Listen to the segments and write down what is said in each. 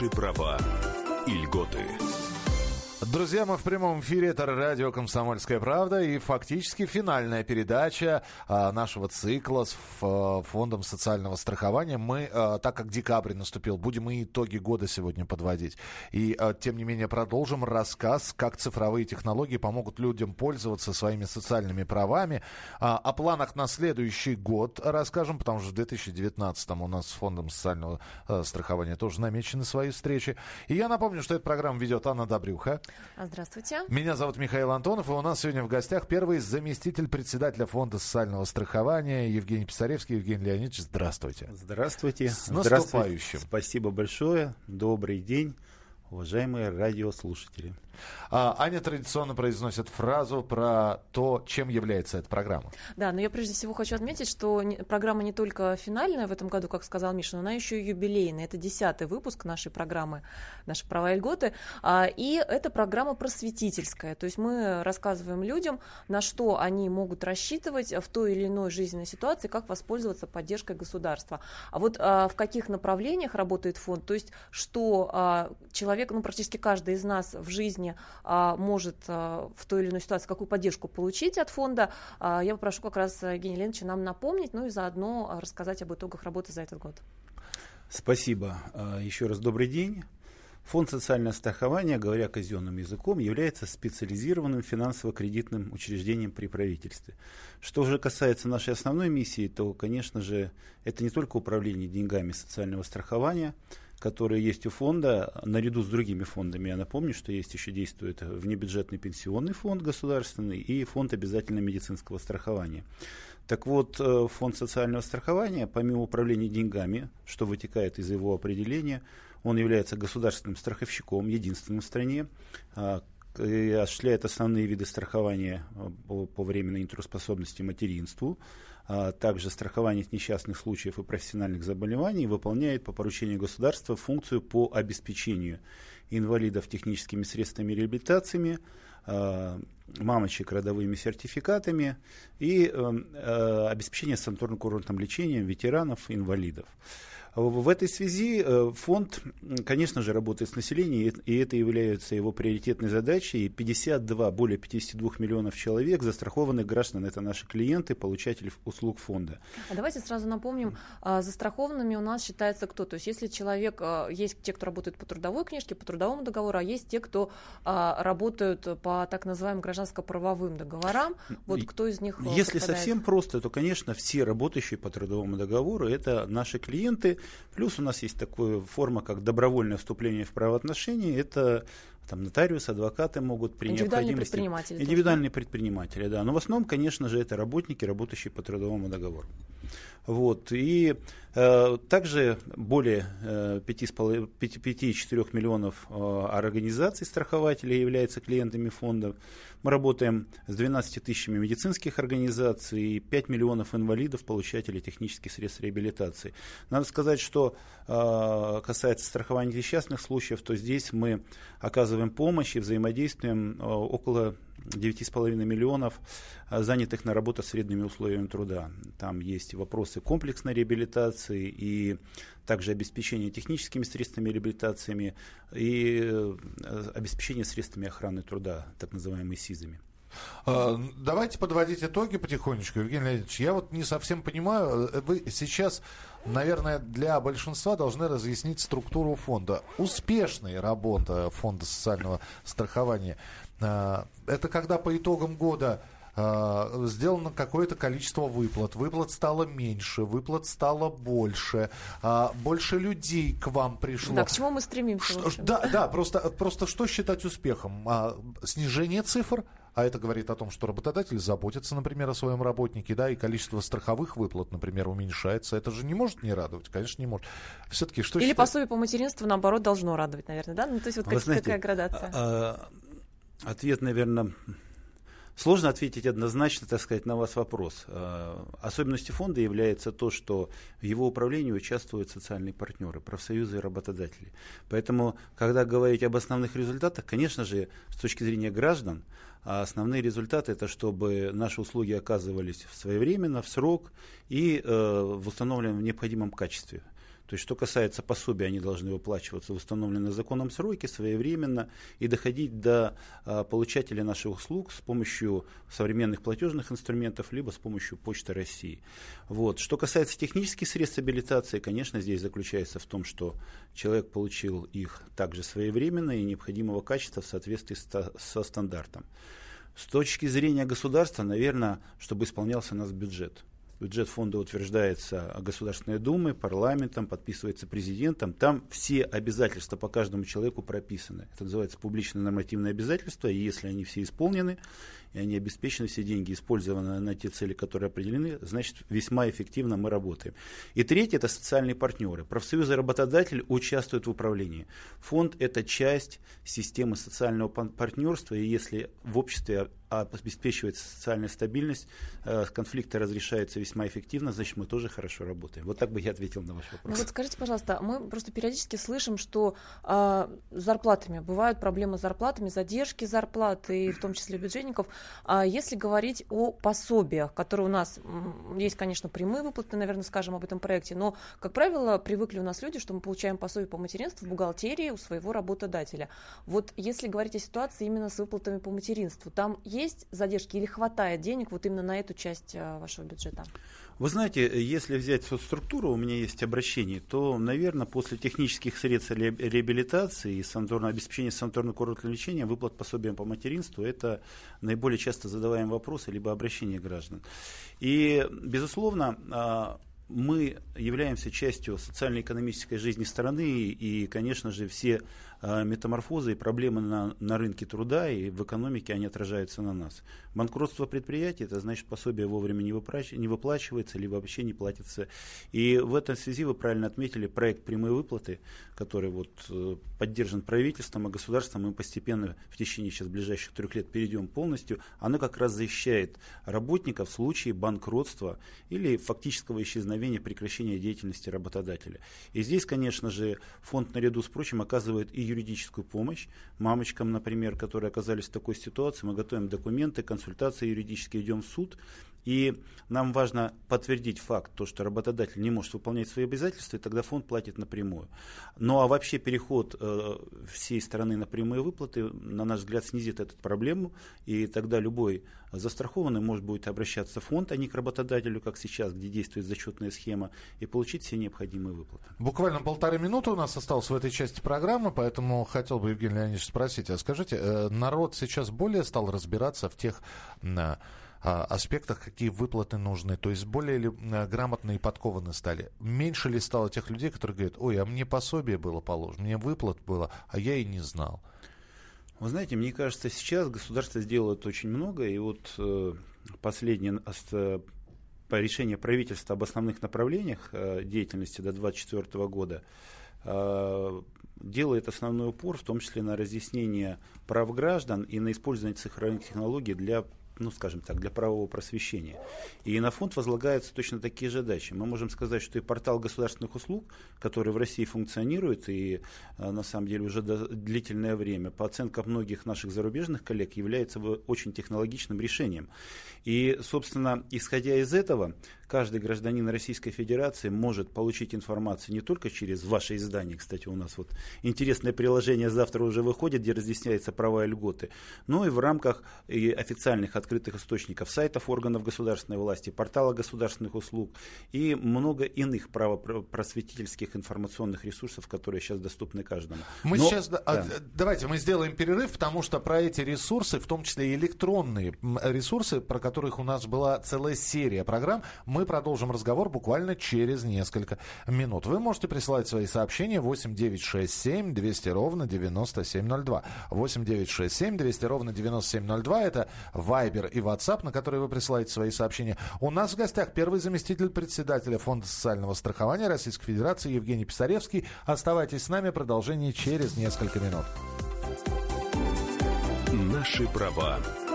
Ваши права и льготы. Друзья, мы в прямом эфире, это радио «Комсомольская правда» и фактически финальная передача а, нашего цикла с Фондом социального страхования. Мы, а, так как декабрь наступил, будем и итоги года сегодня подводить. И, а, тем не менее, продолжим рассказ, как цифровые технологии помогут людям пользоваться своими социальными правами. О планах на следующий год расскажем, потому что в 2019 у нас с Фондом социального страхования тоже намечены свои встречи. И я напомню, что эту программу ведет Анна Добрюха. Здравствуйте. Меня зовут Михаил Антонов, и у нас сегодня в гостях первый заместитель председателя Фонда социального страхования Евгений Писаревский. Евгений Леонидович, здравствуйте. Здравствуйте. С наступающим. Спасибо большое. Добрый день, уважаемые радиослушатели. А, Аня традиционно произносит фразу про то, чем является эта программа. Да, но я прежде всего хочу отметить, что программа не только финальная в этом году, как сказал Миша, но она еще и юбилейная. Это десятый выпуск нашей программы «Наши права и льготы». А, и это программа просветительская. То есть мы рассказываем людям, на что они могут рассчитывать в той или иной жизненной ситуации, как воспользоваться поддержкой государства. А вот а, в каких направлениях работает фонд, то есть что человек, ну практически каждый из нас в жизни а, может а, в той или иной ситуации какую поддержку получить от фонда, а, я попрошу как раз Евгения Леновича нам напомнить, ну и заодно рассказать об итогах работы за этот год. Спасибо. Еще раз добрый день. Фонд социального страхования, говоря казенным языком, является специализированным финансово-кредитным учреждением при правительстве. Что же касается нашей основной миссии, то, конечно же, это не только управление деньгами социального страхования, которые есть у фонда, наряду с другими фондами. Я напомню, что есть еще действует внебюджетный пенсионный фонд государственный и фонд обязательного медицинского страхования. Так вот, э, фонд социального страхования, помимо управления деньгами, что вытекает из его определения, он является государственным страховщиком, единственным в стране, а, осуществляет основные виды страхования э, по временной нетрудоспособности материнству, а также страхование несчастных случаев и профессиональных заболеваний, выполняет по поручению государства функцию по обеспечению инвалидов техническими средствами реабилитациями, а, мамочек родовыми сертификатами и э, э, обеспечение санаторно-курортным лечением ветеранов, инвалидов. В этой связи э, фонд, конечно же, работает с населением, и это является его приоритетной задачей. 52, более 52 миллионов человек, застрахованных граждан, это наши клиенты, получатели услуг фонда. А давайте сразу напомним, а, застрахованными у нас считается кто? То есть если человек, а, есть те, кто работает по трудовой книжке, по трудовому договору, а есть те, кто а, работают по так называемым гражданско-правовым договорам, вот кто из них Если попадает? совсем просто, то, конечно, все работающие по трудовому договору, это наши клиенты, Плюс у нас есть такая форма, как добровольное вступление в правоотношения. Это там нотариусы, адвокаты могут при Индивидуальные необходимости. Предприниматели Индивидуальные тоже. предприниматели, да. Но в основном, конечно же, это работники, работающие по трудовому договору. Вот. И э, также более э, 5,4 миллионов э, организаций страхователей являются клиентами фонда. Мы работаем с 12 тысячами медицинских организаций и 5 миллионов инвалидов, получателей технических средств реабилитации. Надо сказать, что э, касается страхования несчастных случаев, то здесь мы оказываем помощь и взаимодействуем э, около 9,5 миллионов а, занятых на работу с вредными условиями труда. Там есть вопросы комплексной реабилитации и также обеспечение техническими средствами реабилитациями и э, обеспечение средствами охраны труда, так называемыми СИЗами. А, давайте подводить итоги потихонечку, Евгений Леонидович. Я вот не совсем понимаю, э, вы сейчас, наверное, для большинства должны разъяснить структуру фонда. Успешная работа фонда социального страхования это когда по итогам года а, сделано какое-то количество выплат. Выплат стало меньше, выплат стало больше, а, больше людей к вам пришло. Да, к чему мы стремимся? Что, да, да, просто, просто что считать успехом? Снижение цифр? А это говорит о том, что работодатель заботится, например, о своем работнике, да, и количество страховых выплат, например, уменьшается. Это же не может не радовать, конечно, не может. Все-таки что Или считать? пособие по материнству, наоборот, должно радовать, наверное, да? Ну, то есть вот как, знаете, какая градация? Ответ, наверное, Сложно ответить однозначно, так сказать, на вас вопрос. А, особенностью фонда является то, что в его управлении участвуют социальные партнеры, профсоюзы и работодатели. Поэтому, когда говорить об основных результатах, конечно же, с точки зрения граждан, а основные результаты это чтобы наши услуги оказывались своевременно, в срок и э, в установленном необходимом качестве. То есть, что касается пособия, они должны выплачиваться в установленные законом сроки своевременно и доходить до а, получателя наших услуг с помощью современных платежных инструментов, либо с помощью Почты России. Вот. Что касается технических средств абилитации, конечно, здесь заключается в том, что человек получил их также своевременно и необходимого качества в соответствии со стандартом. С точки зрения государства, наверное, чтобы исполнялся у нас бюджет. Бюджет фонда утверждается Государственной Думой, парламентом, подписывается президентом. Там все обязательства по каждому человеку прописаны. Это называется публичное нормативное обязательство. И если они все исполнены, и они обеспечены, все деньги использованы на те цели, которые определены, значит, весьма эффективно мы работаем. И третье – это социальные партнеры. Профсоюзы работодатель участвуют в управлении. Фонд – это часть системы социального партнерства, и если в обществе обеспечивается социальная стабильность, э, конфликты разрешаются весьма эффективно, значит, мы тоже хорошо работаем. Вот так бы я ответил на ваш вопрос. Ну вот скажите, пожалуйста, мы просто периодически слышим, что э, зарплатами бывают проблемы с зарплатами, задержки зарплат, и в том числе бюджетников. А если говорить о пособиях, которые у нас есть, конечно, прямые выплаты, наверное, скажем об этом проекте, но, как правило, привыкли у нас люди, что мы получаем пособие по материнству в бухгалтерии у своего работодателя. Вот если говорить о ситуации именно с выплатами по материнству, там есть задержки или хватает денег вот именно на эту часть а, вашего бюджета? Вы знаете, если взять соцструктуру, у меня есть обращение, то, наверное, после технических средств реабилитации и санаторного обеспечения санаторно-курортного лечения выплат пособием по материнству – это наиболее часто задаваемый вопрос, либо обращение граждан. И, безусловно, а, мы являемся частью социально-экономической жизни страны, и, конечно же, все а, метаморфозы и проблемы на, на рынке труда и в экономике, они отражаются на нас. Банкротство предприятий, это значит пособие вовремя не, выплач, не выплачивается, либо вообще не платится. И в этом связи вы правильно отметили проект прямой выплаты, который вот э, поддержан правительством и государством, мы постепенно в течение сейчас ближайших трех лет перейдем полностью, оно как раз защищает работников в случае банкротства или фактического исчезновения, прекращения деятельности работодателя. И здесь, конечно же, фонд наряду с прочим оказывает и юридическую помощь мамочкам, например, которые оказались в такой ситуации. Мы готовим документы, консультации юридически идем в суд. И нам важно подтвердить факт, то, что работодатель не может выполнять свои обязательства, и тогда фонд платит напрямую. Ну а вообще переход э, всей страны на прямые выплаты, на наш взгляд, снизит эту проблему, и тогда любой застрахованный может будет обращаться в фонд, а не к работодателю, как сейчас, где действует зачетная схема, и получить все необходимые выплаты. Буквально полторы минуты у нас осталось в этой части программы, поэтому хотел бы, Евгений Леонидович, спросить, а скажите, э, народ сейчас более стал разбираться в тех а, аспектах, какие выплаты нужны. То есть более ли а, грамотно и подкованы стали. Меньше ли стало тех людей, которые говорят, ой, а мне пособие было положено, мне выплат было, а я и не знал. Вы знаете, мне кажется, сейчас государство сделает очень много, и вот э, последнее э, по решению правительства об основных направлениях э, деятельности до 2024 года э, делает основной упор, в том числе на разъяснение прав граждан и на использование цифровых технологий для ну, скажем так, для правового просвещения. И на фонд возлагаются точно такие же задачи. Мы можем сказать, что и портал государственных услуг, который в России функционирует и э, на самом деле уже длительное время, по оценкам многих наших зарубежных коллег, является очень технологичным решением. И, собственно, исходя из этого, каждый гражданин Российской Федерации может получить информацию не только через ваше издание, кстати, у нас вот интересное приложение завтра уже выходит, где разъясняются права и льготы, но и в рамках и официальных открытых источников, сайтов органов государственной власти, портала государственных услуг и много иных правопросветительских информационных ресурсов, которые сейчас доступны каждому. Мы но, сейчас, а, да. давайте мы сделаем перерыв, потому что про эти ресурсы, в том числе и электронные ресурсы, про которых у нас была целая серия программ, мы мы продолжим разговор буквально через несколько минут. Вы можете присылать свои сообщения 8 9 6 7 200 ровно 9702. 8 9 6 7 200 ровно 9702. Это Viber и WhatsApp, на которые вы присылаете свои сообщения. У нас в гостях первый заместитель председателя Фонда социального страхования Российской Федерации Евгений Писаревский. Оставайтесь с нами. Продолжение через несколько минут. Наши права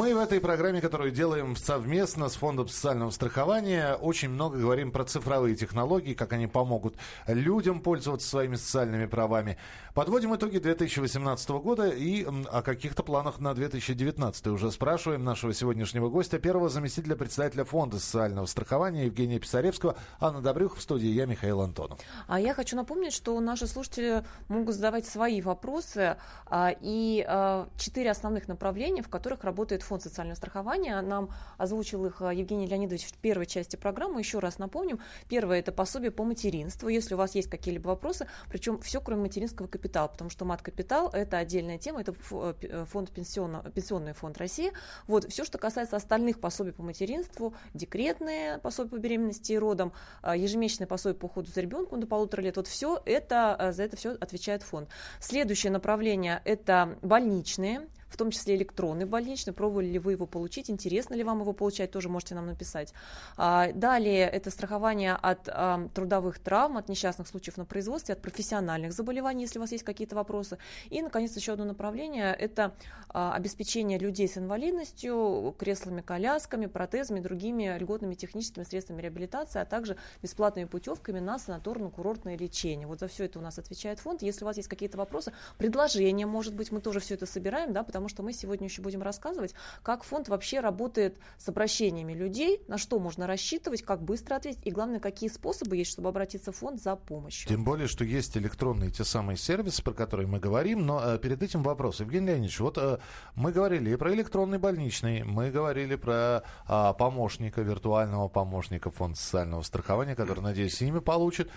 Мы в этой программе, которую делаем совместно с Фондом социального страхования, очень много говорим про цифровые технологии, как они помогут людям пользоваться своими социальными правами. Подводим итоги 2018 года и о каких-то планах на 2019 уже спрашиваем нашего сегодняшнего гостя, первого заместителя председателя Фонда социального страхования Евгения Писаревского. Анна Добрюх в студии, я Михаил Антонов. А я хочу напомнить, что наши слушатели могут задавать свои вопросы а, и а, четыре основных направления, в которых работает фонд социального страхования. Нам озвучил их э, Евгений Леонидович в первой части программы. Еще раз напомним. Первое – это пособие по материнству. Если у вас есть какие-либо вопросы, причем все, кроме материнского капитала, потому что мат-капитал – это отдельная тема, это э, э, фонд пенсионного, пенсионный фонд России. Вот, все, что касается остальных пособий по материнству, декретные пособия по беременности и родам, ежемесячное пособие по уходу за ребенком до полутора лет, вот все это, за это все отвечает фонд. Следующее направление – это больничные в том числе электронный больничный. Пробовали ли вы его получить? Интересно ли вам его получать? Тоже можете нам написать. А, далее это страхование от а, трудовых травм, от несчастных случаев на производстве, от профессиональных заболеваний, если у вас есть какие-то вопросы. И, наконец, еще одно направление – это а, обеспечение людей с инвалидностью, креслами, колясками, протезами, другими льготными техническими средствами реабилитации, а также бесплатными путевками на санаторно-курортное лечение. Вот за все это у нас отвечает фонд. Если у вас есть какие-то вопросы, предложения, может быть, мы тоже все это собираем, да, потому потому что мы сегодня еще будем рассказывать, как фонд вообще работает с обращениями людей, на что можно рассчитывать, как быстро ответить, и главное, какие способы есть, чтобы обратиться в фонд за помощью. Тем более, что есть электронные те самые сервисы, про которые мы говорим, но э, перед этим вопрос. Евгений Леонидович, вот э, мы говорили и про электронный больничный, мы говорили про э, помощника, виртуального помощника фонда социального страхования, который, надеюсь, с ними получит.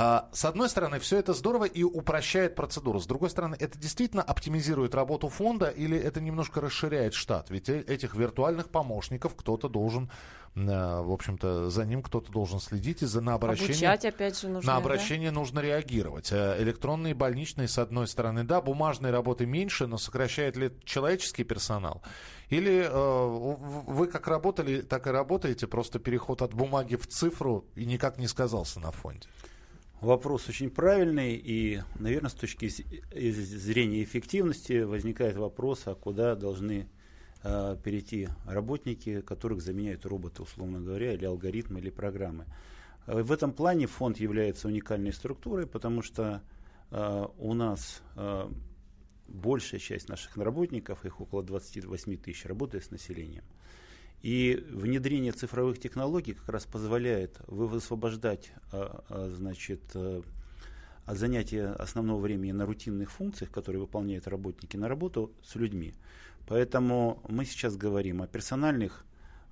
А, с одной стороны, все это здорово и упрощает процедуру. С другой стороны, это действительно оптимизирует работу фонда или это немножко расширяет штат? Ведь э, этих виртуальных помощников кто-то должен э, в общем-то, за ним кто-то должен следить, и за, на обращение, Обучать, опять же, нужно, на обращение да? нужно реагировать. Э, электронные больничные, с одной стороны, да, бумажной работы меньше, но сокращает ли человеческий персонал? Или э, вы как работали, так и работаете, просто переход от бумаги в цифру и никак не сказался на фонде? Вопрос очень правильный, и, наверное, с точки зрения эффективности возникает вопрос, а куда должны э, перейти работники, которых заменяют роботы, условно говоря, или алгоритмы, или программы. Э, в этом плане фонд является уникальной структурой, потому что э, у нас э, большая часть наших работников, их около 28 тысяч, работает с населением. И внедрение цифровых технологий как раз позволяет высвобождать а, а, значит, э, от занятия основного времени на рутинных функциях, которые выполняют работники, на работу с людьми. Поэтому мы сейчас говорим о персональных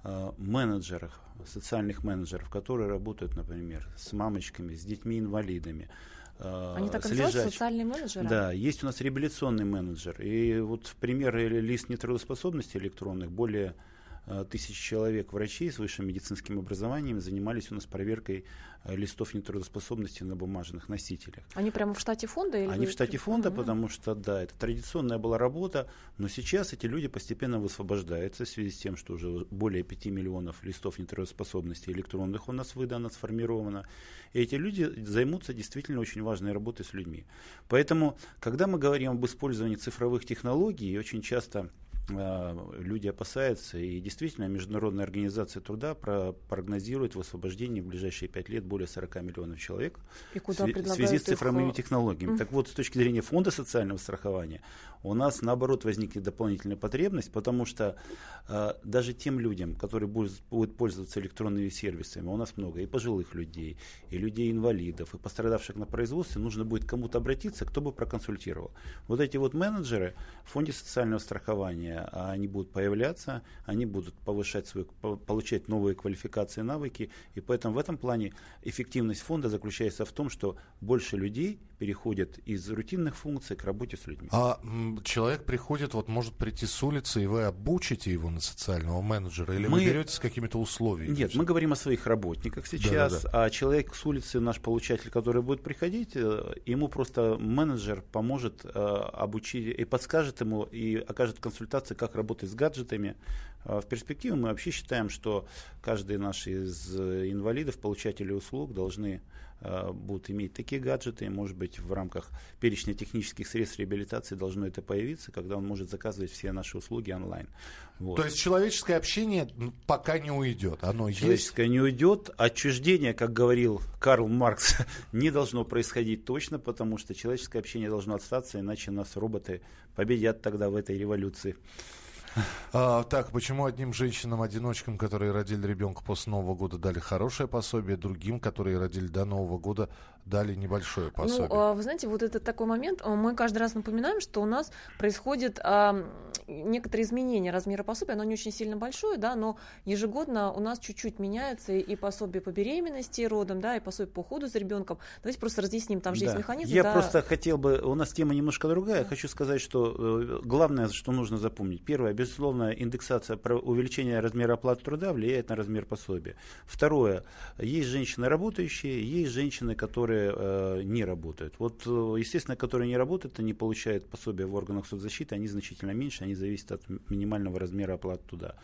э, менеджерах, социальных менеджерах, которые работают, например, с мамочками, с детьми-инвалидами. Они так называются, социальные менеджеры? Да, есть у нас реабилитационный менеджер. И вот в пример лист нетрудоспособности электронных более тысяч человек врачей с высшим медицинским образованием занимались у нас проверкой э, листов нетрудоспособности на бумажных носителях. Они прямо в штате фонда? Или Они в штате фонда, угу. потому что, да, это традиционная была работа, но сейчас эти люди постепенно высвобождаются в связи с тем, что уже более 5 миллионов листов нетрудоспособности электронных у нас выдано, сформировано. И эти люди займутся действительно очень важной работой с людьми. Поэтому, когда мы говорим об использовании цифровых технологий, очень часто Э, люди опасаются, и действительно Международная организация труда прогнозирует высвобождение в ближайшие пять лет более 40 миллионов человек и куда в связи с цифровыми их... технологиями. Mm. Так вот, с точки зрения фонда социального страхования, у нас наоборот возникнет дополнительная потребность, потому что э, даже тем людям, которые будут, будут пользоваться электронными сервисами, у нас много и пожилых людей, и людей-инвалидов, и пострадавших на производстве, нужно будет кому-то обратиться, кто бы проконсультировал. Вот эти вот менеджеры в фонде социального страхования, а они будут появляться, они будут повышать свою, получать новые квалификации, навыки, и поэтому в этом плане эффективность фонда заключается в том, что больше людей переходят из рутинных функций к работе с людьми. А человек приходит, вот может прийти с улицы, и вы обучите его на социального менеджера, или мы... вы берете с какими-то условиями? Нет, мы говорим о своих работниках сейчас, да, да, да. а человек с улицы, наш получатель, который будет приходить, э, ему просто менеджер поможет э, обучить и подскажет ему, и окажет консультацию, как работать с гаджетами, А в перспективе мы вообще считаем, что каждый наш из инвалидов, получателей услуг, должны Э, будут иметь такие гаджеты, может быть, в рамках перечня технических средств реабилитации должно это появиться, когда он может заказывать все наши услуги онлайн. Вот. То есть человеческое общение пока не уйдет, оно человеческое есть? не уйдет, отчуждение, как говорил Карл Маркс, не должно происходить точно, потому что человеческое общение должно остаться, иначе нас роботы победят тогда в этой революции. А, так, почему одним женщинам-одиночкам, которые родили ребенка после Нового года, дали хорошее пособие, другим, которые родили до Нового года, дали небольшое ну, пособие? Ну, вы знаете, вот это такой момент. А, мы каждый раз напоминаем, что у нас происходит а, некоторые изменения размера пособия. Оно не очень сильно большое, да, но ежегодно у нас чуть-чуть меняется и пособие по беременности и родам, да, и пособие по уходу за ребенком. Давайте просто разъясним, там же да. есть механизм. Я да. просто хотел бы, у нас тема немножко другая. Да. Хочу сказать, что э, главное, что нужно запомнить. Первое, безусловно, индексация, увеличение размера оплаты труда влияет на размер пособия. Второе, есть женщины работающие, есть женщины, которые э, не работают. Вот, э, естественно, которые не работают, они получают пособие в органах соцзащиты, они значительно меньше, они зависят от минимального размера оплаты труда.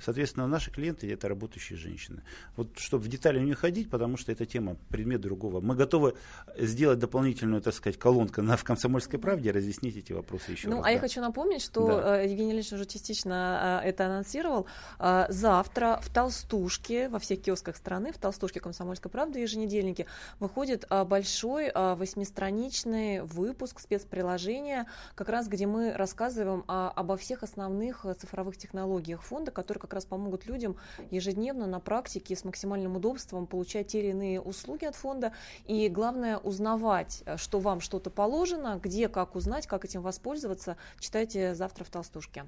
Соответственно, наши клиенты это работающие женщины. Вот чтобы в детали не ходить, потому что эта тема предмет другого. Мы готовы сделать дополнительную, так сказать, колонку на в комсомольской правде, разъяснить эти вопросы еще ну, раз. а да. я хочу напомнить, что да. Э, Евгений Ильич уже частично а, это анонсировал. А, завтра в Толстушке, во всех киосках страны, в Толстушке «Комсомольской правды» еженедельники, выходит а, большой восьмистраничный выпуск спецприложения, как раз где мы рассказываем обо всех основных цифровых технологиях фонда, которые как раз помогут людям ежедневно на практике с максимальным удобством получать те или иные услуги от фонда. И главное узнавать, что вам что-то положено, где, как узнать, как этим воспользоваться, читайте завтра в Толстушке.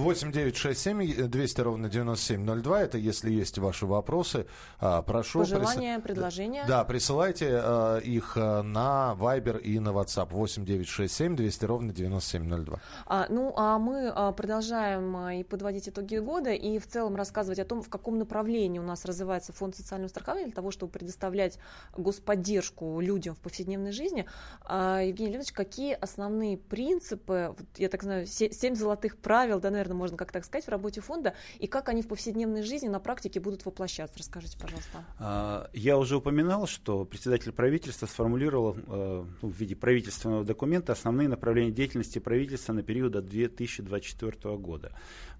8 967 200 ровно 9702. Это если есть ваши вопросы. А, прошу. Пожелания, прис... предложения. Да, присылайте а, их а, на Viber и на WhatsApp. 8 967 200 ровно 9702. А, ну, а мы продолжаем и подводить итоги года и в целом рассказывать о том, в каком направлении у нас развивается фонд социального страхования для того, чтобы предоставлять господдержку людям в повседневной жизни. Евгений Леонидович, какие основные принципы, я так знаю, семь золотых правил, да, наверное, можно как так сказать, в работе фонда, и как они в повседневной жизни на практике будут воплощаться? Расскажите, пожалуйста. А, я уже упоминал, что председатель правительства сформулировал э, ну, в виде правительственного документа основные направления деятельности правительства на период до 2024 года.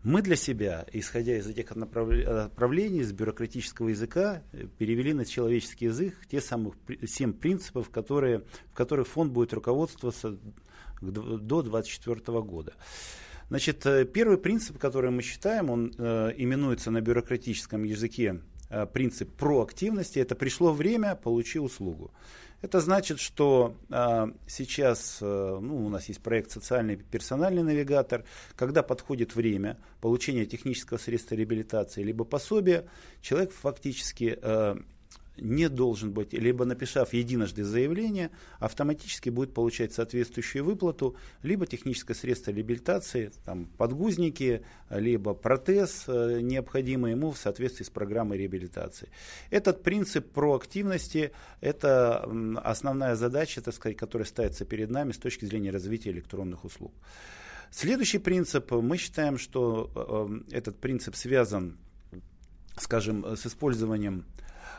Мы для себя, исходя из этих направлений, с бюрократического языка, э, перевели на человеческий язык те самых семь принципов, которые, в которых фонд будет руководствоваться до 2024 года. Значит, э, первый принцип, который мы считаем, он э, именуется на бюрократическом языке э, принцип проактивности. Это пришло время, получи услугу. Это значит, что э, сейчас э, ну, у нас есть проект «Социальный персональный навигатор». Когда подходит время получения технического средства реабилитации либо пособия, человек фактически э, не должен быть, либо написав единожды заявление, автоматически будет получать соответствующую выплату, либо техническое средство реабилитации, там, подгузники, либо протез, э, необходимый ему в соответствии с программой реабилитации. Этот принцип проактивности – это основная задача, так сказать, которая ставится перед нами с точки зрения развития электронных услуг. Следующий принцип, мы считаем, что э, э, этот принцип связан, скажем, с использованием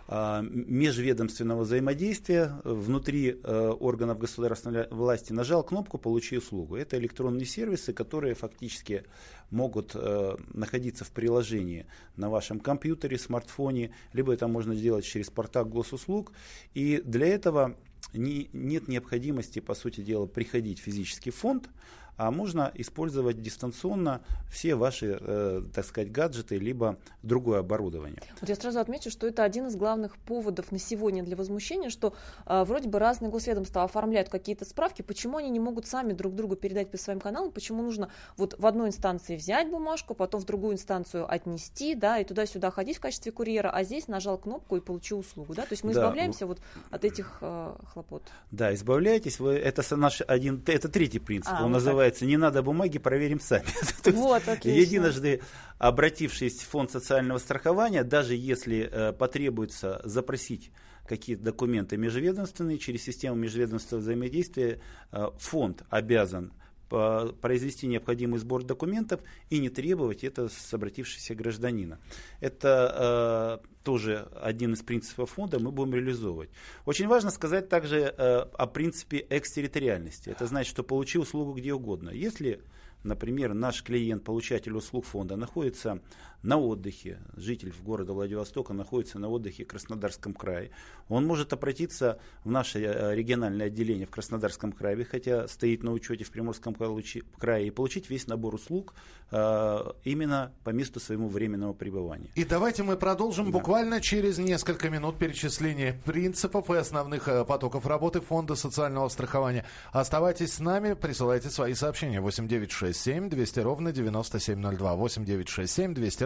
межведомственного взаимодействия внутри э, органов государственной власти, нажал кнопку «Получи услугу». Это электронные сервисы, которые фактически могут э, находиться в приложении на вашем компьютере, смартфоне, либо это можно сделать через портал госуслуг. И для этого не, нет необходимости, по сути дела, приходить в физический фонд, а можно использовать дистанционно все ваши, э, так сказать, гаджеты, либо другое оборудование. Вот я сразу отмечу, что это один из главных поводов на сегодня для возмущения, что э, вроде бы разные госведомства оформляют какие-то справки, почему они не могут сами друг другу передать по своим каналам, почему нужно вот в одной инстанции взять бумажку, потом в другую инстанцию отнести, да, и туда-сюда ходить в качестве курьера, а здесь нажал кнопку и получил услугу, да, то есть мы да. избавляемся вот от этих э, хлопот. Да, избавляетесь, вы, это наш один, это третий принцип, а, он называется называется «Не надо бумаги, проверим сами». Вот, отлично. Единожды обратившись в фонд социального страхования, даже если э, потребуется запросить какие-то документы межведомственные через систему межведомственного взаимодействия, э, фонд обязан произвести необходимый сбор документов и не требовать это с обратившегося гражданина. Это э, тоже один из принципов фонда мы будем реализовывать. Очень важно сказать также э, о принципе экстерриториальности. Это значит, что получи услугу где угодно. Если например, наш клиент, получатель услуг фонда, находится на отдыхе, житель города Владивостока находится на отдыхе в Краснодарском крае, он может обратиться в наше э, региональное отделение в Краснодарском крае, хотя стоит на учете в Приморском крае, и получить весь набор услуг э, именно по месту своему временного пребывания. И давайте мы продолжим да. буквально через несколько минут перечисление принципов и основных э, потоков работы Фонда социального страхования. Оставайтесь с нами, присылайте свои сообщения 8967 200 ровно 9702 8967 200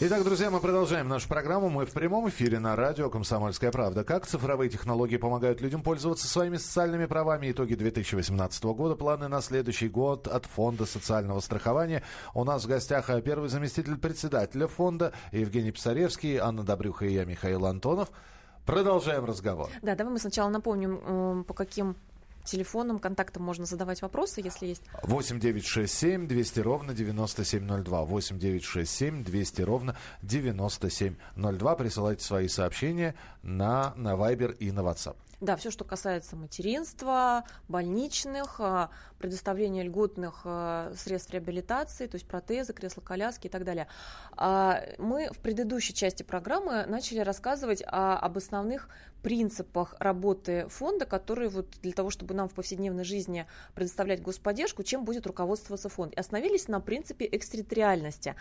Итак, друзья, мы продолжаем нашу программу. Мы в прямом эфире на радио «Комсомольская правда». Как цифровые технологии помогают людям пользоваться своими социальными правами? Итоги 2018 года. Планы на следующий год от Фонда социального страхования. У нас в гостях э, первый заместитель председателя фонда Евгений Писаревский, Анна Добрюха и я, Михаил Антонов. Продолжаем разговор. Да, давай мы сначала напомним, по каким телефоном, контактом можно задавать вопросы, если есть. 8 9 6 7 200 ровно 9702. 8 9 6 7 200 ровно 9702. Присылайте свои сообщения на, на Viber и на WhatsApp. Да, все, что касается материнства, больничных, а, предоставления льготных а, средств реабилитации, то есть протезы, кресла-коляски и так далее. А, мы в предыдущей части программы начали рассказывать об основных принципах работы фонда, которые вот для того, чтобы нам в повседневной жизни предоставлять господдержку, чем будет руководствоваться фонд. И остановились на принципе экстерриториальности.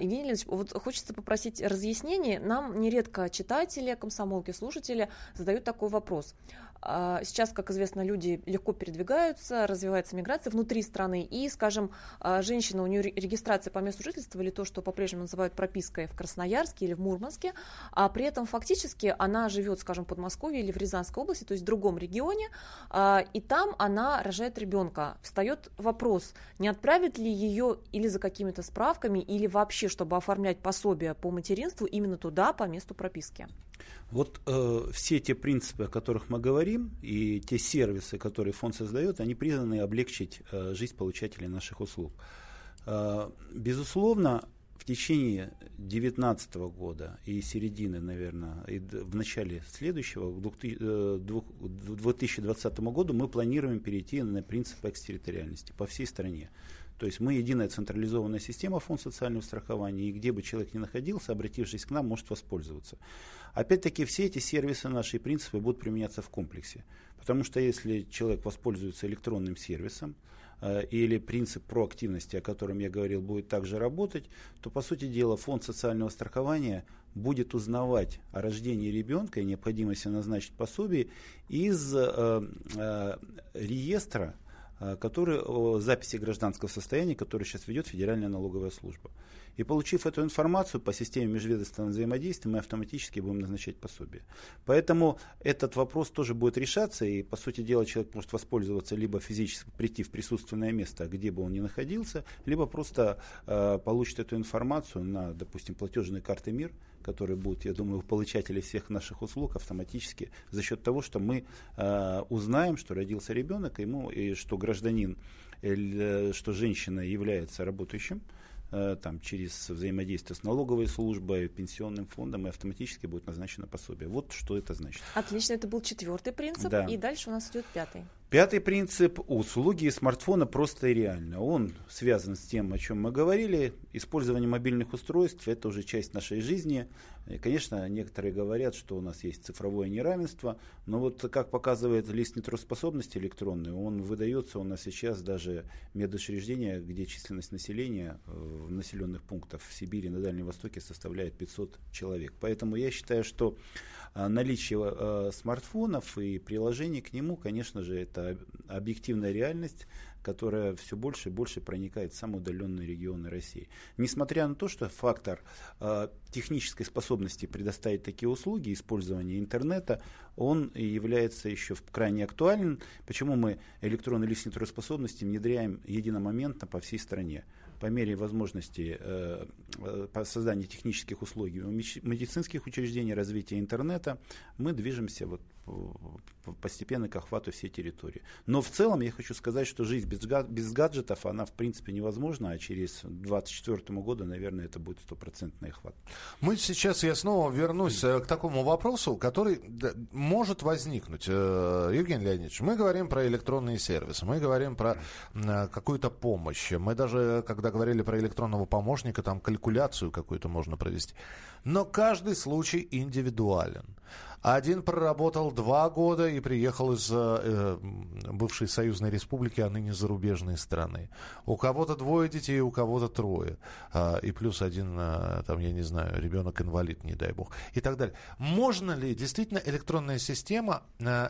Евгений Ильич, вот хочется попросить разъяснений. Нам нередко читатели, комсомолки, слушатели задают такой вопрос. А, сейчас, как известно, люди легко передвигаются, развивается миграция внутри страны, и, скажем, а, женщина, у нее регистрация по месту жительства или то, что по-прежнему называют пропиской в Красноярске или в Мурманске, а при этом фактически она живет, скажем, в Подмосковье или в Рязанской области, то есть в другом регионе, а, и там она рожает ребенка. Встает вопрос, не отправит ли ее или за какими-то справками, или вообще, чтобы оформлять пособие по материнству именно туда, по месту прописки. Вот э, все те принципы, о которых мы говорим, и те сервисы, которые фонд создает, они призваны облегчить э, жизнь получателей наших услуг. Э, безусловно, в течение 2019 года и середины, наверное, и в начале следующего, к 2020 э, году, мы планируем перейти на принцип экстерриториальности по всей стране. То есть мы единая централизованная система фонд социального страхования, и где бы человек ни находился, обратившись к нам, может воспользоваться. Опять-таки все эти сервисы, наши принципы будут применяться в комплексе. Потому что если человек воспользуется электронным сервисом, э, или принцип проактивности, о котором я говорил, будет также работать, то, по сути дела, фонд социального страхования будет узнавать о рождении ребенка и необходимости назначить пособие из э, э, реестра который, о записи гражданского состояния, который сейчас ведет Федеральная налоговая служба. И получив эту информацию по системе межведомственного взаимодействия, мы автоматически будем назначать пособие. Поэтому этот вопрос тоже будет решаться, и, по сути дела, человек может воспользоваться либо физически прийти в присутственное место, где бы он ни находился, либо просто э, получит эту информацию на, допустим, платежные карты МИР, которые будут, я думаю, у получателей всех наших услуг автоматически за счет того, что мы э, узнаем, что родился ребенок, ему, и что гражданин, э, что женщина является работающим, Э, там, через взаимодействие с налоговой службой, пенсионным фондом, и автоматически будет назначено пособие. Вот что это значит. Отлично, это был четвертый принцип, да. и дальше у нас идет пятый. Пятый принцип – услуги смартфона просто и реально. Он связан с тем, о чем мы говорили. Использование мобильных устройств – это уже часть нашей жизни. И, конечно, некоторые говорят, что у нас есть цифровое неравенство, но вот как показывает лист нетрудоспособности электронный, он выдается у нас сейчас даже медучреждения, где численность населения э, в населенных пунктах в Сибири, на Дальнем Востоке составляет 500 человек. Поэтому я считаю, что наличие э, смартфонов и приложений к нему, конечно же, это объективная реальность, которая все больше и больше проникает в самые удаленные регионы России. Несмотря на то, что фактор э, технической способности предоставить такие услуги, использования интернета, он является еще крайне актуальным. Почему мы электронные личные трудоспособности внедряем единомоментно по всей стране? По мере возможности э, э, по созданию технических услуг медицинских учреждений, развития интернета, мы движемся вот постепенно к охвату всей территории. Но в целом я хочу сказать, что жизнь без, без гаджетов, она в принципе невозможна, а через 2024 году, наверное, это будет стопроцентный охват. Мы сейчас, я снова вернусь э, к такому вопросу, который может возникнуть. Э, Евгений Леонидович, мы говорим про электронные сервисы, мы говорим про э, какую-то помощь. Мы даже, когда говорили про электронного помощника, там калькуляцию какую-то можно провести. Но каждый случай индивидуален. Один проработал два года и приехал из э, бывшей союзной республики, а ныне зарубежной страны. У кого-то двое детей, у кого-то трое. Э, и плюс один, э, там, я не знаю, ребенок-инвалид, не дай бог. И так далее. Можно ли действительно электронная система э,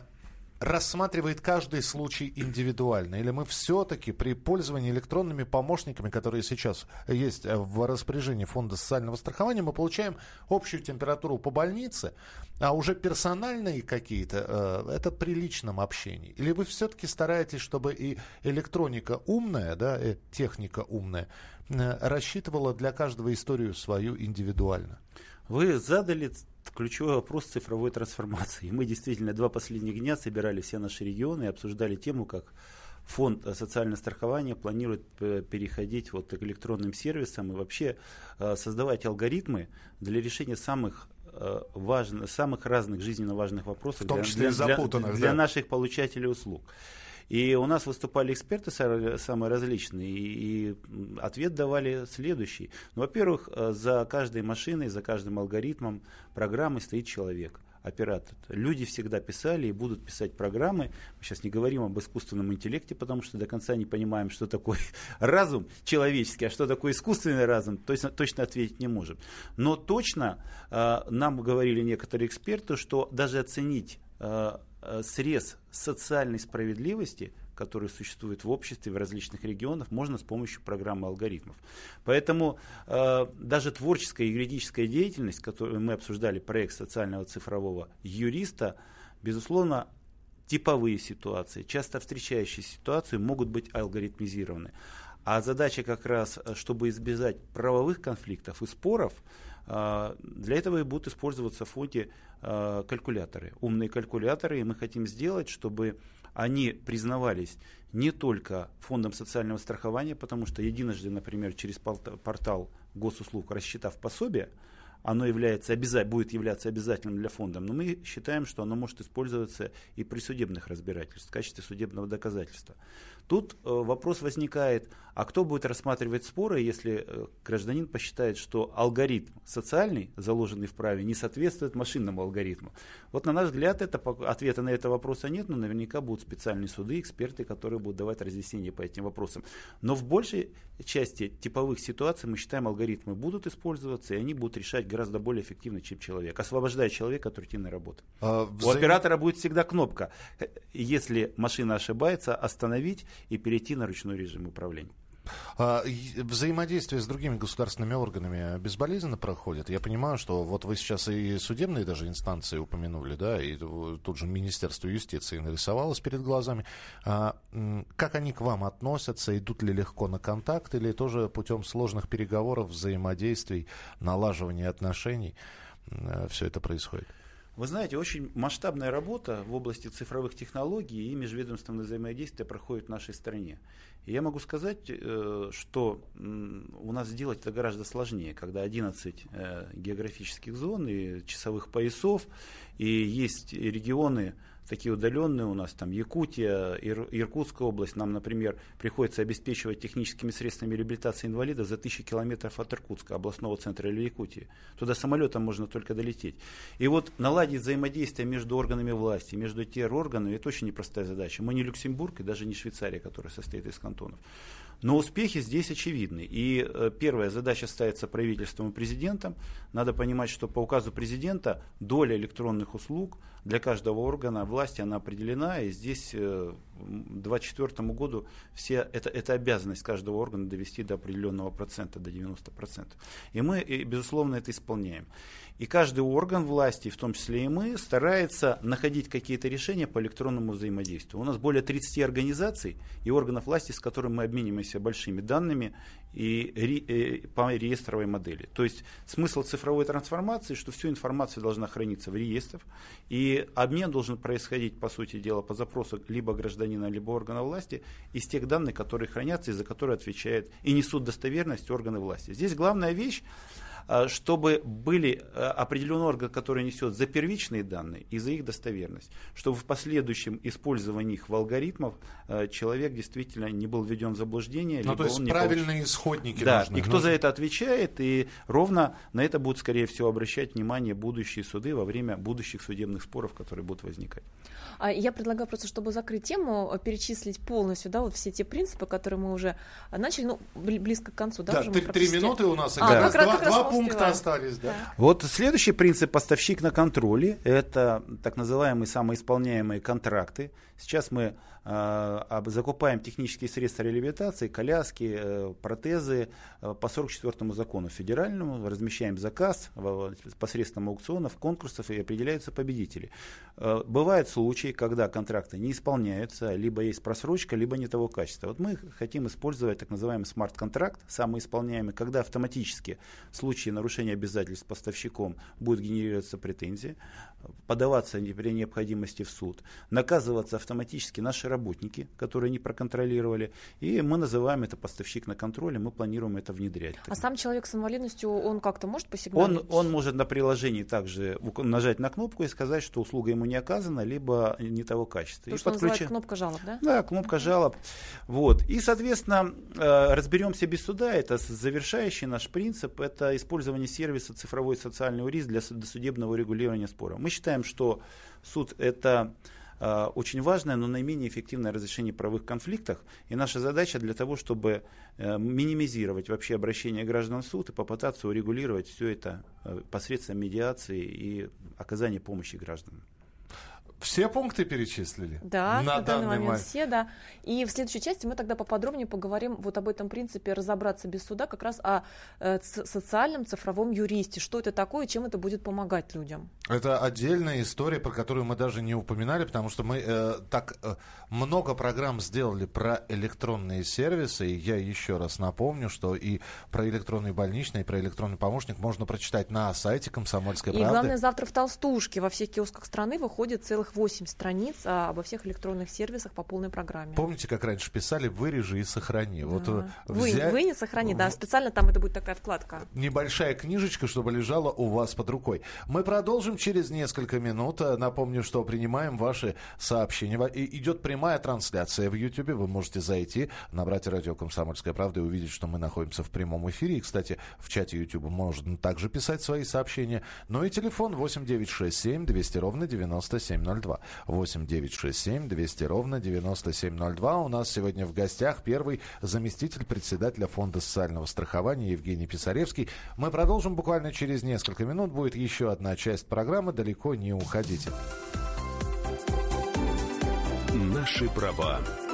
рассматривает каждый случай индивидуально? Или мы все-таки при пользовании электронными помощниками, которые сейчас есть в распоряжении Фонда социального страхования, мы получаем общую температуру по больнице, а уже персональные какие-то, э, это при личном общении? Или вы все-таки стараетесь, чтобы и электроника умная, да, техника умная, э, рассчитывала для каждого историю свою индивидуально? Вы задали ключевой вопрос цифровой трансформации. И мы действительно два последних дня собирали все наши регионы и обсуждали тему, как фонд социального страхования планирует э, переходить вот к электронным сервисам и вообще э, создавать алгоритмы для решения самых э, важных, самых разных жизненно важных вопросов для, для, для, для наших получателей услуг. И у нас выступали эксперты самые различные, и ответ давали следующий. Ну, во-первых, э, за каждой машиной, за каждым алгоритмом программы стоит человек оператор. Люди всегда писали и будут писать программы. Мы сейчас не говорим об искусственном интеллекте, потому что до конца не понимаем, что такое разум человеческий, а что такое искусственный разум, точно, точно ответить не можем. Но точно э, нам говорили некоторые эксперты, что даже оценить э, срез социальной справедливости, который существует в обществе в различных регионах, можно с помощью программы алгоритмов. Поэтому э, даже творческая юридическая деятельность, которую мы обсуждали, проект социального цифрового юриста, безусловно, типовые ситуации, часто встречающиеся ситуации могут быть алгоритмизированы. А задача как раз, э, чтобы избежать правовых конфликтов и споров, э, для этого и будут использоваться в фонде э, калькуляторы, умные калькуляторы, и мы хотим сделать, чтобы они признавались не только фондом социального страхования, потому что единожды, например, через портал госуслуг, рассчитав пособие, оно является, будет являться обязательным для фонда, но мы считаем, что оно может использоваться и при судебных разбирательствах в качестве судебного доказательства. Тут э, вопрос возникает, а кто будет рассматривать споры, если э, гражданин посчитает, что алгоритм социальный, заложенный в праве, не соответствует машинному алгоритму? Вот на наш взгляд, это, ответа на это вопроса нет, но наверняка будут специальные суды, эксперты, которые будут давать разъяснения по этим вопросам. Но в большей части типовых ситуаций мы считаем, алгоритмы будут использоваться, и они будут решать гораздо более эффективно, чем человек, освобождая человека от рутинной работы. А, взаим... У оператора будет всегда кнопка, если машина ошибается, остановить и перейти на ручной режим управления. А, взаимодействие с другими государственными органами безболезненно проходит. Я понимаю, что вот вы сейчас и судебные даже инстанции упомянули, да, и тут же Министерство юстиции нарисовалось перед глазами. А, как они к вам относятся? Идут ли легко на контакт или тоже путем сложных переговоров, взаимодействий, налаживания отношений все это происходит? Вы знаете, очень масштабная работа в области цифровых технологий и межведомственное взаимодействие проходит в нашей стране. И я могу сказать, э, что у нас сделать это гораздо сложнее, когда 11 э, географических зон и часовых поясов, и есть регионы, такие удаленные у нас, там Якутия, Ир, Иркутская область, нам, например, приходится обеспечивать техническими средствами реабилитации инвалидов за тысячи километров от Иркутска, областного центра или Якутии. Туда самолетом можно только долететь. И вот наладить взаимодействие между органами власти, между террорганами, это очень непростая задача. Мы не Люксембург и даже не Швейцария, которая состоит из кантонов. Но успехи здесь очевидны. И э, первая задача ставится правительством и президентом. Надо понимать, что по указу президента доля электронных услуг для каждого органа власти она определена. И здесь э, к 2024 году все, это, это обязанность каждого органа довести до определенного процента, до 90%. И мы, безусловно, это исполняем. И каждый орган власти, в том числе и мы, старается находить какие-то решения по электронному взаимодействию. У нас более 30 организаций и органов власти, с которыми мы обмениваемся большими данными и ре, по реестровой модели. То есть смысл цифровой трансформации, что всю информацию должна храниться в реестрах, и обмен должен происходить, по сути дела, по запросу либо гражданина, либо органа власти из тех данных, которые хранятся и за которые отвечают и несут достоверность органы власти. Здесь главная вещь Э, чтобы были э, определенный орган, который несет за первичные данные и за их достоверность, чтобы в последующем использовании их в алгоритмах э, человек действительно не был введен в заблуждение. Ну, то есть правильные получ... исходники Да, нужны. и кто за это отвечает, и ровно на это будут, скорее всего, обращать внимание будущие суды во время будущих судебных споров, которые будут возникать. А я предлагаю просто, чтобы закрыть тему, перечислить полностью, да, вот все те принципы, которые мы уже начали, ну, близко к концу, да, да уже три, три минуты у нас, а, да. как два, раз, два пункта остались, да. да. Вот следующий принцип поставщик на контроле, это так называемые самоисполняемые контракты. Сейчас мы э, закупаем технические средства реабилитации, коляски, э, протезы э, по 44 закону федеральному, размещаем заказ посредством аукционов, конкурсов и определяются победители. Э, бывают случаи, когда контракты не исполняются, либо есть просрочка, либо не того качества. Вот мы хотим использовать так называемый смарт-контракт, самоисполняемый, когда автоматически в случае нарушения обязательств поставщиком будет генерироваться претензия, подаваться при необходимости в суд, наказываться автоматически наши работники, которые не проконтролировали, и мы называем это поставщик на контроле, мы планируем это внедрять. А сам человек с инвалидностью, он как-то может посигналить? Он, он может на приложении также нажать на кнопку и сказать, что услуга ему не оказана, либо не того качества. То, и что подключи... кнопка жалоб, да? Да, кнопка жалоб. Вот. И, соответственно, э, разберемся без суда, это завершающий наш принцип, это использование сервиса цифровой социальный риск для досудебного регулирования спора. Мы считаем, что суд это очень важное, но наименее эффективное разрешение правовых конфликтов. И наша задача для того, чтобы э, минимизировать вообще обращение граждан в суд и попытаться урегулировать все это э, посредством медиации и оказания помощи гражданам. Все пункты перечислили? Да, на, на данный момент, момент все, да. И в следующей части мы тогда поподробнее поговорим вот об этом принципе разобраться без суда, как раз о э, социальном цифровом юристе. Что это такое, чем это будет помогать людям? Это отдельная история, про которую мы даже не упоминали, потому что мы э, так э, много программ сделали про электронные сервисы. И я еще раз напомню, что и про электронный больничный, и про электронный помощник можно прочитать на сайте Комсомольской и правды. И главное, завтра в Толстушке во всех киосках страны выходит целых 8 страниц а, обо всех электронных сервисах по полной программе. Помните, как раньше писали «вырежи и сохрани». Да. Вот э, взять... вы, не сохрани, да, специально там это будет такая вкладка. Небольшая книжечка, чтобы лежала у вас под рукой. Мы продолжим через несколько минут. Напомню, что принимаем ваши сообщения. И идет прямая трансляция в YouTube. Вы можете зайти, набрать радио «Комсомольская правда» и увидеть, что мы находимся в прямом эфире. И, кстати, в чате YouTube можно также писать свои сообщения. Ну и телефон 8967 200 ровно 9702. 8 9 6 7 200 ровно 9702. У нас сегодня в гостях первый заместитель председателя Фонда социального страхования Евгений Писаревский. Мы продолжим буквально через несколько минут. Будет еще одна часть программы. Далеко не уходите. Наши права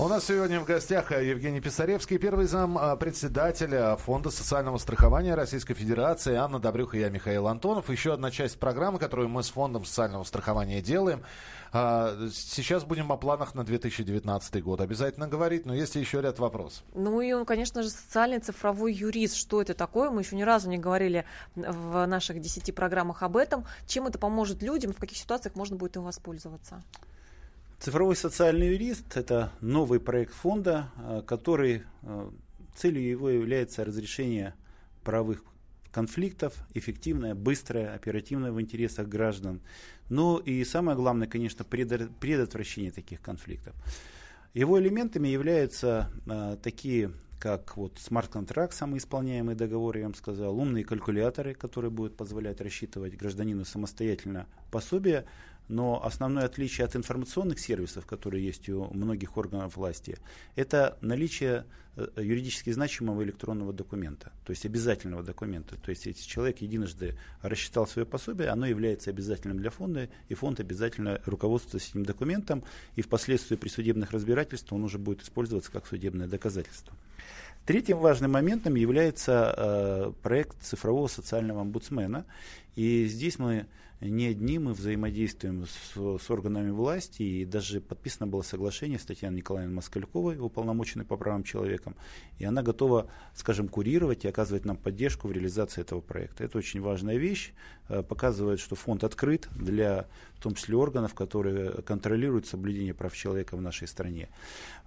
У нас сегодня в гостях э, Евгений Писаревский, первый зам э, председателя Фонда социального страхования Российской Федерации, Анна Добрюха и я, Михаил Антонов. Еще одна часть программы, которую мы с Фондом социального страхования делаем. А, сейчас будем о планах на 2019 год обязательно говорить, но есть еще ряд вопросов. Ну и он, конечно же, социальный цифровой юрист. Что это такое? Мы еще ни разу не говорили в наших 10 программах об этом. Чем это поможет людям, в каких ситуациях можно будет им воспользоваться? Цифровой социальный юрист – это новый проект фонда, э, который э, целью его является разрешение правовых конфликтов, эффективное, быстрое, оперативное в интересах граждан. Ну и самое главное, конечно, предотвращение таких конфликтов. Его элементами являются э, такие как вот смарт-контракт, самоисполняемый договор, я вам сказал, умные калькуляторы, которые будут позволять рассчитывать гражданину самостоятельно пособие, но основное отличие от информационных сервисов, которые есть у многих органов власти, это наличие э, юридически значимого электронного документа, то есть обязательного документа. То есть если человек единожды рассчитал свое пособие, оно является обязательным для фонда, и фонд обязательно руководствуется этим документом, и впоследствии при судебных разбирательствах он уже будет использоваться как судебное доказательство. Третьим важным моментом является э, проект цифрового социального омбудсмена. И здесь мы не одни, мы взаимодействуем с, с органами власти, и даже подписано было соглашение с Татьяной Николаевной Москальковой, уполномоченной по правам человека, и она готова, скажем, курировать и оказывать нам поддержку в реализации этого проекта. Это очень важная вещь, э, показывает, что фонд открыт для, в том числе, органов, которые контролируют соблюдение прав человека в нашей стране.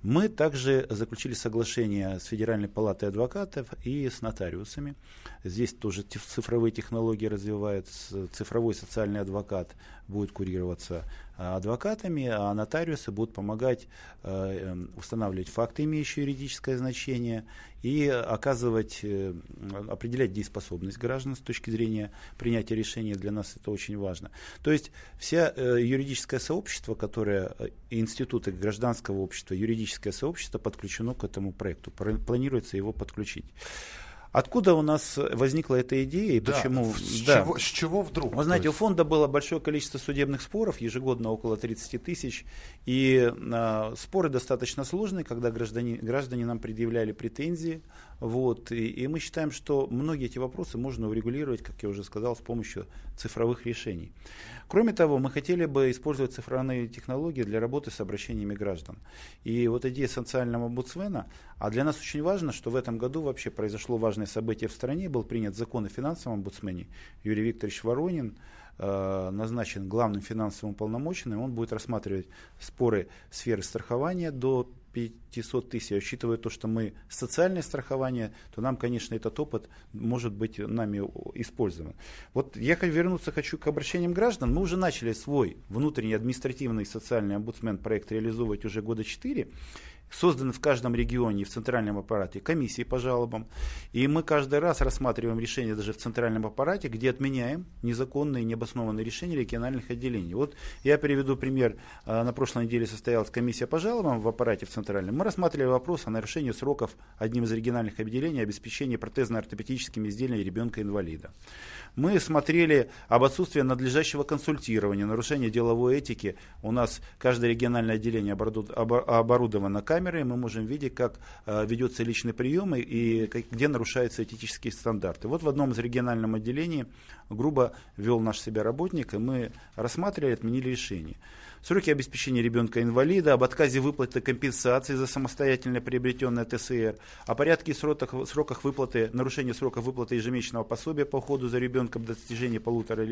Мы также заключили соглашение с Федеральной палатой адвокатов и с нотариусами. Здесь тоже цифровые технологии развиваются, цифровой социальный адвокат будет курироваться а, адвокатами, а нотариусы будут помогать э, эм, устанавливать факты, имеющие юридическое значение, и оказывать, э, определять дееспособность граждан с точки зрения принятия решения. Для нас это очень важно. То есть вся э, юридическое сообщество, которое, институты гражданского общества, юридическое сообщество подключено к этому проекту. Планируется его подключить. Откуда у нас возникла эта идея и да, почему? С, да. чего, с чего вдруг? Вы знаете, у фонда было большое количество судебных споров, ежегодно около 30 тысяч. И а, споры достаточно сложные, когда граждане, граждане нам предъявляли претензии. Вот, и, и мы считаем, что многие эти вопросы можно урегулировать, как я уже сказал, с помощью цифровых решений. Кроме того, мы хотели бы использовать цифровые технологии для работы с обращениями граждан. И вот идея социального омбудсмена, а для нас очень важно, что в этом году вообще произошло важное событие в стране, был принят закон о финансовом омбудсмене. Юрий Викторович Воронин э, назначен главным финансовым полномоченным, он будет рассматривать споры сферы страхования до 500 тысяч, учитывая то, что мы социальное страхование, то нам, конечно, этот опыт может быть нами использован. Вот я вернуться хочу к обращениям граждан. Мы уже начали свой внутренний административный социальный омбудсмен проект реализовывать уже года 4 созданы в каждом регионе в центральном аппарате комиссии по жалобам. И мы каждый раз рассматриваем решения даже в центральном аппарате, где отменяем незаконные, необоснованные решения региональных отделений. Вот я приведу пример. А, на прошлой неделе состоялась комиссия по жалобам в аппарате в центральном. Мы рассматривали вопрос о нарушении сроков одним из региональных отделений обеспечения протезно-ортопедическими изделиями ребенка-инвалида. Мы смотрели об отсутствии надлежащего консультирования, нарушения деловой этики. У нас каждое региональное отделение оборудовано камерой, мы можем видеть, как э, ведется личный прием и где нарушаются этические стандарты. Вот в одном из региональных отделений грубо вел наш себя работник, и мы рассматривали, отменили решение сроки обеспечения ребенка-инвалида, об отказе выплаты компенсации за самостоятельно приобретенное ТСР, о порядке и сроках, сроках выплаты, нарушения срока выплаты ежемесячного пособия по уходу за ребенком до достижения полутора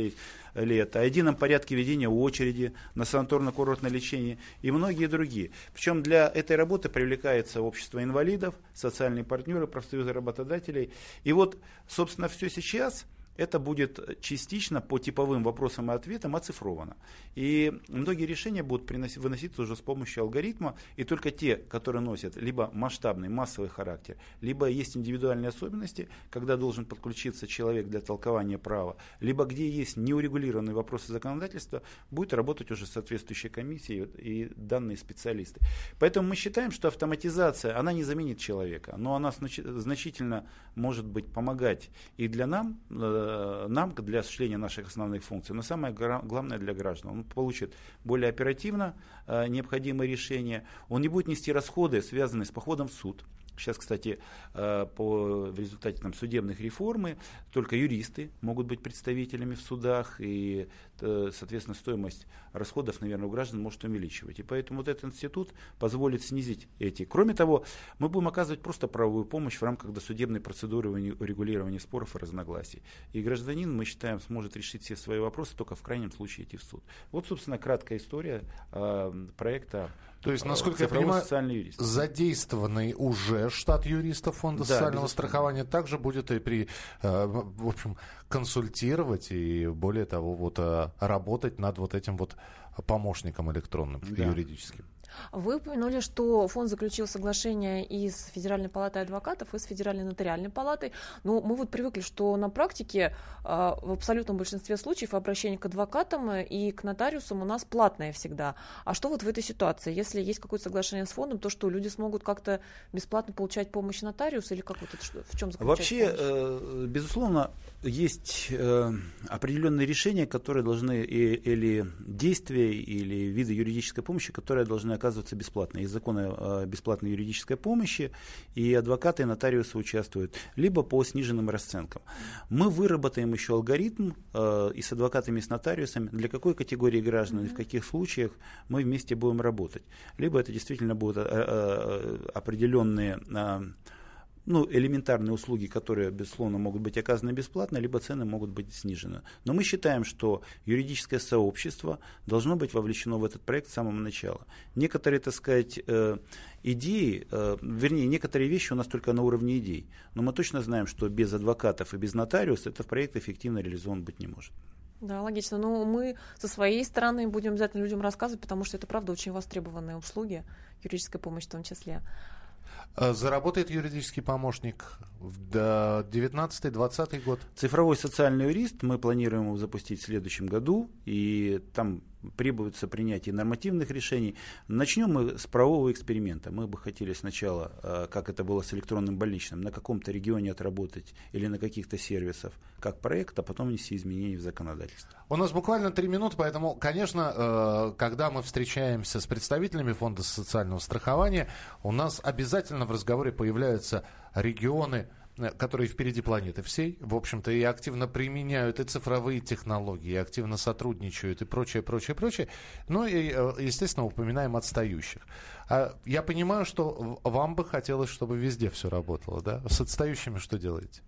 лет, о едином порядке ведения очереди на санаторно-курортное лечение и многие другие. Причем для этой работы привлекается общество инвалидов, социальные партнеры, профсоюзы работодателей. И вот, собственно, все сейчас – это будет частично по типовым вопросам и ответам оцифровано. И многие решения будут приносить, выноситься уже с помощью алгоритма, и только те, которые носят либо масштабный, массовый характер, либо есть индивидуальные особенности, когда должен подключиться человек для толкования права, либо где есть неурегулированные вопросы законодательства, будет работать уже соответствующая комиссия и данные специалисты. Поэтому мы считаем, что автоматизация, она не заменит человека, но она значительно может быть помогать и для нам, э, нам для осуществления наших основных функций, но самое главное для граждан. Он получит более оперативно э, необходимые решения, он не будет нести расходы, связанные с походом в суд, Сейчас, кстати, э, по, в результате там, судебных реформы только юристы могут быть представителями в судах, и, э, соответственно, стоимость расходов, наверное, у граждан может увеличивать. И поэтому вот этот институт позволит снизить эти. Кроме того, мы будем оказывать просто правовую помощь в рамках досудебной процедуры урегулирования споров и разногласий. И гражданин, мы считаем, сможет решить все свои вопросы, только в крайнем случае идти в суд. Вот, собственно, краткая история э, проекта То есть, насколько я понимаю, задействованный уже штат юристов Фонда да, социального страхования также будет и при, э, в общем, консультировать и, более того, вот работать над вот этим вот помощником электронным да. юридическим. Вы упомянули, что фонд заключил соглашение и с Федеральной палатой адвокатов, и с Федеральной нотариальной палатой. Но ну, мы вот привыкли, что на практике а, в абсолютном большинстве случаев обращение к адвокатам и к нотариусам у нас платное всегда. А что вот в этой ситуации? Если есть какое-то соглашение с фондом, то что, люди смогут как-то бесплатно получать помощь нотариуса или как вот это, в чем заключается Вообще, помощь? Э, безусловно, есть э, определенные решения, которые должны, или действия, или виды юридической помощи, которые должны оказываться бесплатно. Есть законы о бесплатной юридической помощи, и адвокаты и нотариусы участвуют, либо по сниженным расценкам. Мы выработаем еще алгоритм э, и с адвокатами, и с нотариусами, для какой категории граждан и в каких случаях мы вместе будем работать. Либо это действительно будут э, э, определенные ну, элементарные услуги, которые, безусловно, могут быть оказаны бесплатно, либо цены могут быть снижены. Но мы считаем, что юридическое сообщество должно быть вовлечено в этот проект с самого начала. Некоторые, так сказать, э, идеи, э, вернее, некоторые вещи у нас только на уровне идей, но мы точно знаем, что без адвокатов и без нотариуса этот проект эффективно реализован быть не может. Да, логично. Но мы со своей стороны будем обязательно людям рассказывать, потому что это, правда, очень востребованные услуги, юридическая помощь в том числе. Э, заработает юридический помощник в 19-20 год? Цифровой социальный юрист мы планируем запустить в следующем году, и там требуется принятие нормативных решений. Начнем мы с правового эксперимента. Мы бы хотели сначала, э, как это было с электронным больничным, на каком-то регионе отработать или на каких-то сервисах как проект, а потом внести изменения в законодательство. У нас буквально три минуты, поэтому, конечно, э, когда мы встречаемся с представителями Фонда социального страхования, у нас обязательно в разговоре появляются регионы, которые впереди планеты всей, в общем-то, и активно применяют и цифровые технологии, и активно сотрудничают и прочее, прочее, прочее. Ну и, э, естественно, упоминаем отстающих. А я понимаю, что вам бы хотелось, чтобы везде все работало, да? С отстающими что делаете?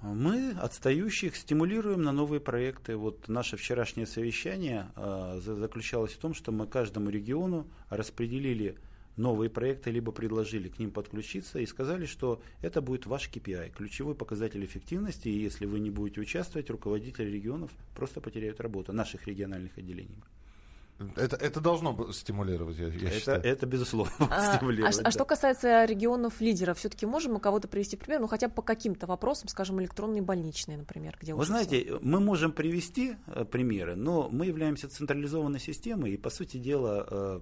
Мы отстающих стимулируем на новые проекты. Вот наше вчерашнее совещание э, заключалось в том, что мы каждому региону распределили новые проекты, либо предложили к ним подключиться и сказали, что это будет ваш KPI, ключевой показатель эффективности, и если вы не будете участвовать, руководители регионов просто потеряют работу, наших региональных отделений. Это, это должно стимулировать, я, я это, считаю. Это, безусловно, а, стимулировать. А, да. а что касается регионов лидеров, все-таки можем мы кого-то привести пример, ну хотя бы по каким-то вопросам, скажем, электронные больничные, например, где Вы знаете, все... мы можем привести э, примеры, но мы являемся централизованной системой, и, по сути дела, э,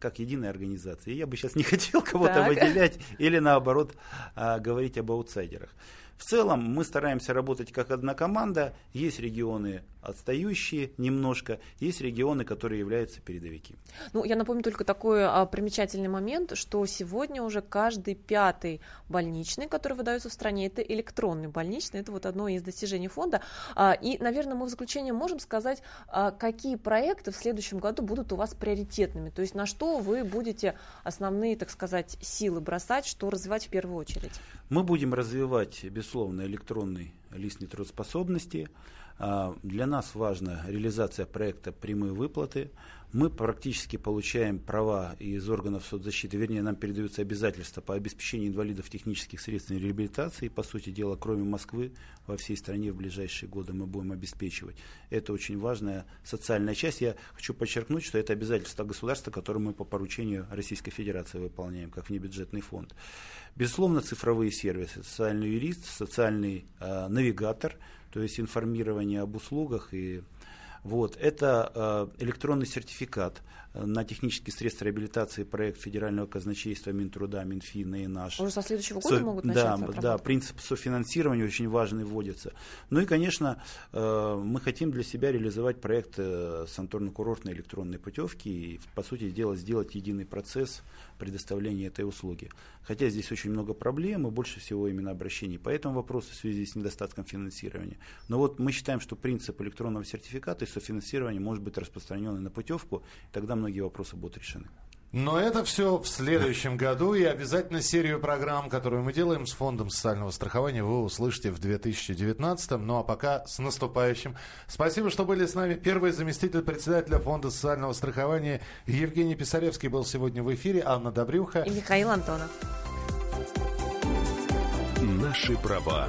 как единая организация. я бы сейчас не хотел кого-то выделять или наоборот а, говорить об аутсайдерах. В целом мы стараемся работать как одна команда. Есть регионы отстающие немножко, есть регионы, которые являются передовики. Ну, я напомню только такой а, примечательный момент, что сегодня уже каждый пятый больничный, который выдается в стране, это электронный больничный, это вот одно из достижений фонда. А, и, наверное, мы в заключение можем сказать, а, какие проекты в следующем году будут у вас приоритетными, то есть на что вы будете основные, так сказать, силы бросать, что развивать в первую очередь. Мы будем развивать, безусловно, электронный лист нетрудоспособности. А, для нас важна реализация проекта «Прямые выплаты». Мы практически получаем права из органов соцзащиты, вернее, нам передаются обязательства по обеспечению инвалидов технических средств реабилитации. По сути дела, кроме Москвы, во всей стране в ближайшие годы мы будем обеспечивать. Это очень важная социальная часть. Я хочу подчеркнуть, что это обязательство государства, которое мы по поручению Российской Федерации выполняем, как внебюджетный фонд. Безусловно, цифровые сервисы, социальный юрист, социальный э, навигатор, то есть информирование об услугах и вот, это э, электронный сертификат на технические средства реабилитации проект Федерального казначейства Минтруда, Минфина и наш. Уже со следующего года Со, могут начаться Да, да, принцип софинансирования очень важный вводится. Ну и, конечно, э, мы хотим для себя реализовать проект э, санаторно-курортной электронной путевки и, по сути дела, сделать единый процесс предоставления этой услуги. Хотя здесь очень много проблем и больше всего именно обращений по этому вопросу в связи с недостатком финансирования. Но вот мы считаем, что принцип электронного сертификата и софинансирования может быть распространен на путевку, и тогда многие вопросы будут решены. Но это все в следующем году, и обязательно серию программ, которую мы делаем с Фондом социального страхования, вы услышите в 2019. Ну а пока с наступающим. Спасибо, что были с нами. Первый заместитель председателя Фонда социального страхования Евгений Писаревский был сегодня в эфире, Анна Добрюха. И Михаил Антонов. Наши права